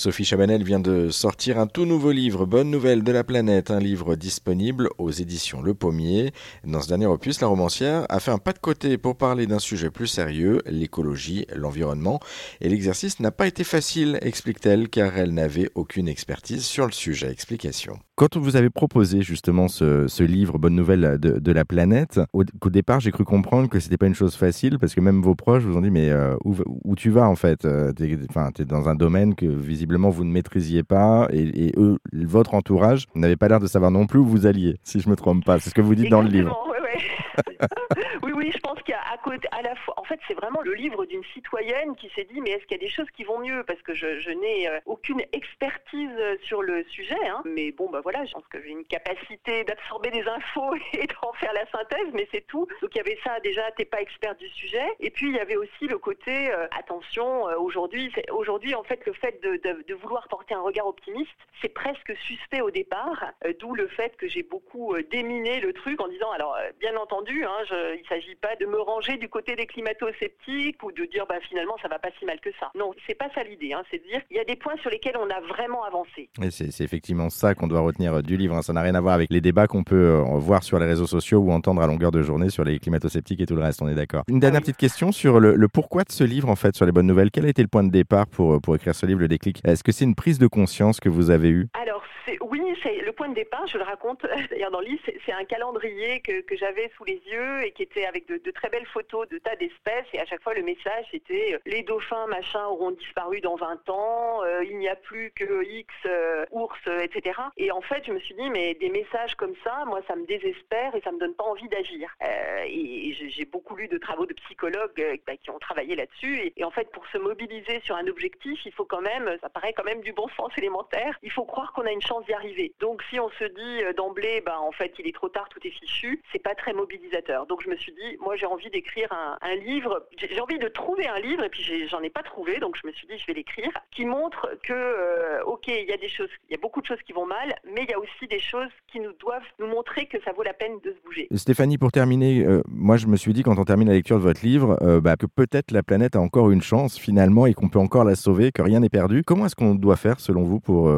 Sophie Chabanel vient de sortir un tout nouveau livre, Bonne nouvelle de la planète, un livre disponible aux éditions Le Pommier. Dans ce dernier opus, la romancière a fait un pas de côté pour parler d'un sujet plus sérieux, l'écologie, l'environnement. Et l'exercice n'a pas été facile, explique-t-elle, car elle n'avait aucune expertise sur le sujet. Explication. Quand vous avez proposé justement ce, livre, Bonne nouvelle de, la planète, au, départ, j'ai cru comprendre que c'était pas une chose facile parce que même vos proches vous ont dit mais euh, où, tu vas en fait euh, Tu es, dans un domaine que visiblement vous ne maîtrisiez pas et, eux, votre entourage n'avait pas l'air de savoir non plus où vous alliez, si je me trompe pas. C'est ce que vous dites dans le livre. oui, oui, je pense qu'il y a à côté, à la fois, en fait, c'est vraiment le livre d'une citoyenne qui s'est dit, mais est-ce qu'il y a des choses qui vont mieux? Parce que je, n'ai euh, aucune expertise sur le sujet, hein. mais bon, bah voilà, je pense que j'ai une capacité d'absorber des infos et d'en faire la synthèse, mais c'est tout. Donc il y avait ça, déjà, t'es pas expert du sujet, et puis il y avait aussi le côté, euh, attention, euh, aujourd'hui, aujourd'hui, en fait, le fait de, vouloir porter un regard optimiste, c'est presque suspect au départ, d'où le fait que j'ai beaucoup déminé le truc en disant, alors, bien entendu, hein, je, il s'agit pas de me ranger du côté des climato-sceptiques ou de dire bah, finalement ça va pas si mal que ça. Non, c'est pas ça l'idée. Hein. C'est de dire il y a des points sur lesquels on a vraiment avancé. Et c'est effectivement ça qu'on doit retenir euh, du livre. Hein. Ça n'a rien à voir avec les débats qu'on peut euh, voir sur les réseaux sociaux ou entendre à longueur de journée sur les climato-sceptiques et tout le reste. On est d'accord. Une dernière petite question sur le, pourquoi de ce livre en fait sur les bonnes nouvelles. Quel a été le point de départ pour, euh, pour écrire ce livre, le déclic? Est-ce que c'est une prise de conscience que vous avez eue? Alors oui, le point de départ. Je le raconte d'ailleurs dans le livre. C'est un calendrier que, j'avais sous les yeux et qui était avec de, très belles photos de tas d'espèces. Et à chaque fois, le message était euh, les dauphins, machin, auront disparu dans 20 ans. Euh, il n'y a plus que X euh, ours, etc. Et en fait, je me suis dit, mais des messages comme ça, moi, ça me désespère et ça me donne pas envie d'agir. et j'ai beaucoup lu de travaux de psychologues bah, qui ont travaillé là-dessus. Et, en fait, pour se mobiliser sur un objectif, il faut quand même, ça paraît quand même du bon sens élémentaire. Il faut croire qu'on a une chance d'y arriver. Donc, si on se dit d'emblée, bah, en fait, il est trop tard, tout est fichu, c'est pas très mobilisateur. Donc, je me suis dit, moi, j'ai envie d'écrire un, livre. J'ai envie de trouver un livre, et puis j'en ai, pas trouvé, donc je me suis dit, je vais l'écrire, qui montre que, euh, ok, il y a des choses, il y a beaucoup de choses qui vont mal, mais il y a aussi des choses qui nous doivent nous montrer que ça vaut la peine de se bouger. Stéphanie, pour terminer, euh, moi, je me suis dit, quand on termine la lecture de votre livre, euh, bah, que peut-être la planète a encore une chance finalement et qu'on peut encore la sauver, que rien n'est perdu. Comment est-ce qu'on doit faire, selon vous, pour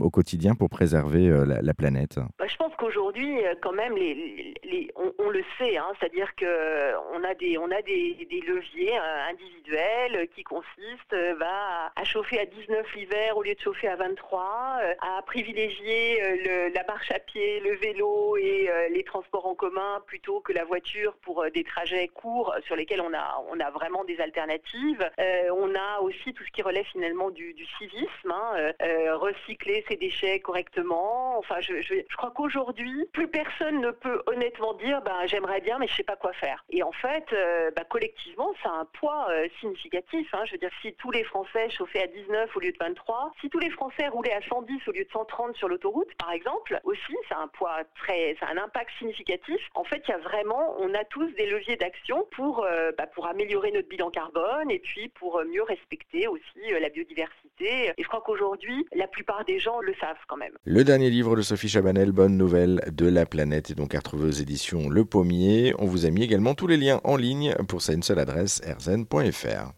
au quotidien pour préserver la, planète. Bah, Je pense qu'aujourd'hui, quand même, les, on, le sait, hein, c'est-à-dire que on a des, on a des, leviers euh, individuels qui consistent euh, à chauffer à 19 l'hiver au lieu de chauffer à 23, euh, à privilégier la marche à pied, le vélo et les transports en commun plutôt que la voiture pour des trajets courts sur lesquels on a, on a vraiment des alternatives. on a aussi tout ce qui relève finalement du, civisme, hein, recycler ses déchets correctement. Enfin, je crois qu'aujourd'hui, plus personne ne peut honnêtement dire bah, j'aimerais bien, mais je sais pas quoi faire. Et en fait, euh, bah, collectivement, ça a un poids euh, significatif. Hein. Je veux dire, si tous les Français chauffaient à 19 au lieu de 23, si tous les Français roulaient à 110 au lieu de 130 sur l'autoroute, par exemple, aussi, ça a un poids très, ça a un impact significatif. En fait, il y a vraiment, on a tous des leviers d'action pour, euh, bah, pour améliorer notre bilan carbone et puis pour mieux respecter aussi la biodiversité. Et je crois qu'aujourd'hui, la plupart des gens le savent quand même. Le dernier livre de Sophie Chabanel, Bonne nouvelle de la planète, est donc à retrouver aux éditions Le Pommier. On vous a mis également tous les liens en ligne pour ça une seule adresse rzn.fr.